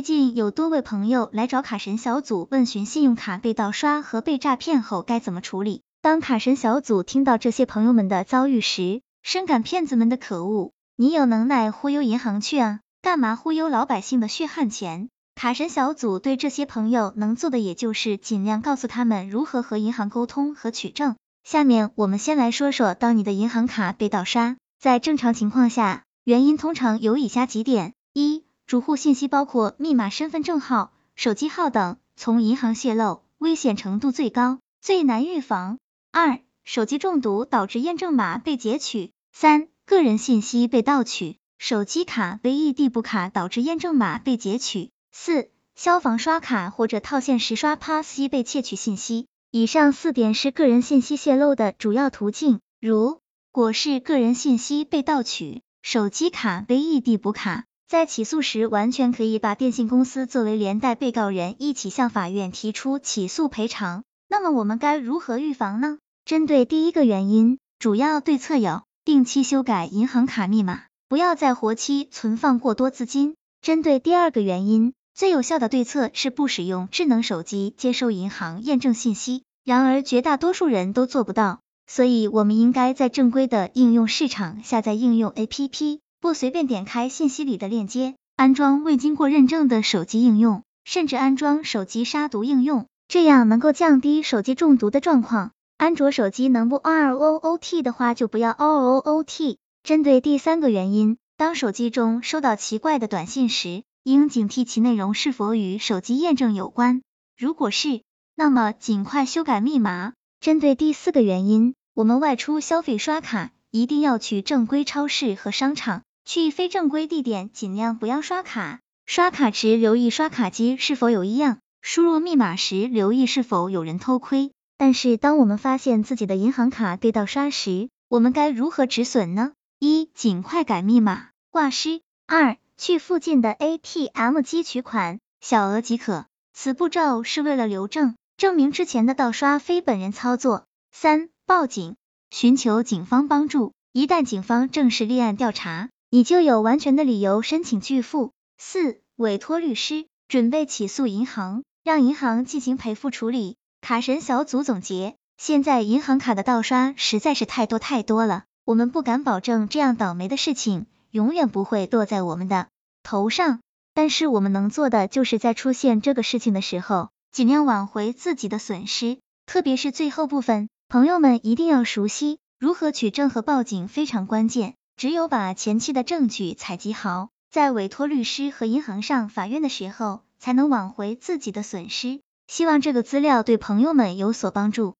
最近有多位朋友来找卡神小组问询信用卡被盗刷和被诈骗后该怎么处理。当卡神小组听到这些朋友们的遭遇时，深感骗子们的可恶。你有能耐忽悠银行去啊，干嘛忽悠老百姓的血汗钱？卡神小组对这些朋友能做的也就是尽量告诉他们如何和银行沟通和取证。下面我们先来说说，当你的银行卡被盗刷，在正常情况下，原因通常有以下几点：一主户信息包括密码、身份证号、手机号等，从银行泄露，危险程度最高，最难预防。二、手机中毒导致验证码被截取。三、个人信息被盗取，手机卡被异地补卡导致验证码被截取。四、消防刷卡或者套现时刷 pass 机被窃取信息。以上四点是个人信息泄露的主要途径。如果是个人信息被盗取，手机卡被异地补卡。在起诉时，完全可以把电信公司作为连带被告人，一起向法院提出起诉赔偿。那么我们该如何预防呢？针对第一个原因，主要对策有：定期修改银行卡密码，不要在活期存放过多资金。针对第二个原因，最有效的对策是不使用智能手机接收银行验证信息。然而绝大多数人都做不到，所以我们应该在正规的应用市场下载应用 APP。不随便点开信息里的链接，安装未经过认证的手机应用，甚至安装手机杀毒应用，这样能够降低手机中毒的状况。安卓手机能不 R O O T 的话，就不要 R O O T。针对第三个原因，当手机中收到奇怪的短信时，应警惕其内容是否与手机验证有关。如果是，那么尽快修改密码。针对第四个原因，我们外出消费刷卡，一定要去正规超市和商场。去非正规地点尽量不要刷卡，刷卡时留意刷卡机是否有异样，输入密码时留意是否有人偷窥。但是当我们发现自己的银行卡被盗刷时，我们该如何止损呢？一、尽快改密码，挂失；二、去附近的 ATM 机取款，小额即可。此步骤是为了留证，证明之前的盗刷非本人操作。三、报警，寻求警方帮助，一旦警方正式立案调查。你就有完全的理由申请拒付。四、委托律师，准备起诉银行，让银行进行赔付处理。卡神小组总结：现在银行卡的盗刷实在是太多太多了，我们不敢保证这样倒霉的事情永远不会落在我们的头上，但是我们能做的就是在出现这个事情的时候，尽量挽回自己的损失。特别是最后部分，朋友们一定要熟悉如何取证和报警，非常关键。只有把前期的证据采集好，在委托律师和银行上法院的时候，才能挽回自己的损失。希望这个资料对朋友们有所帮助。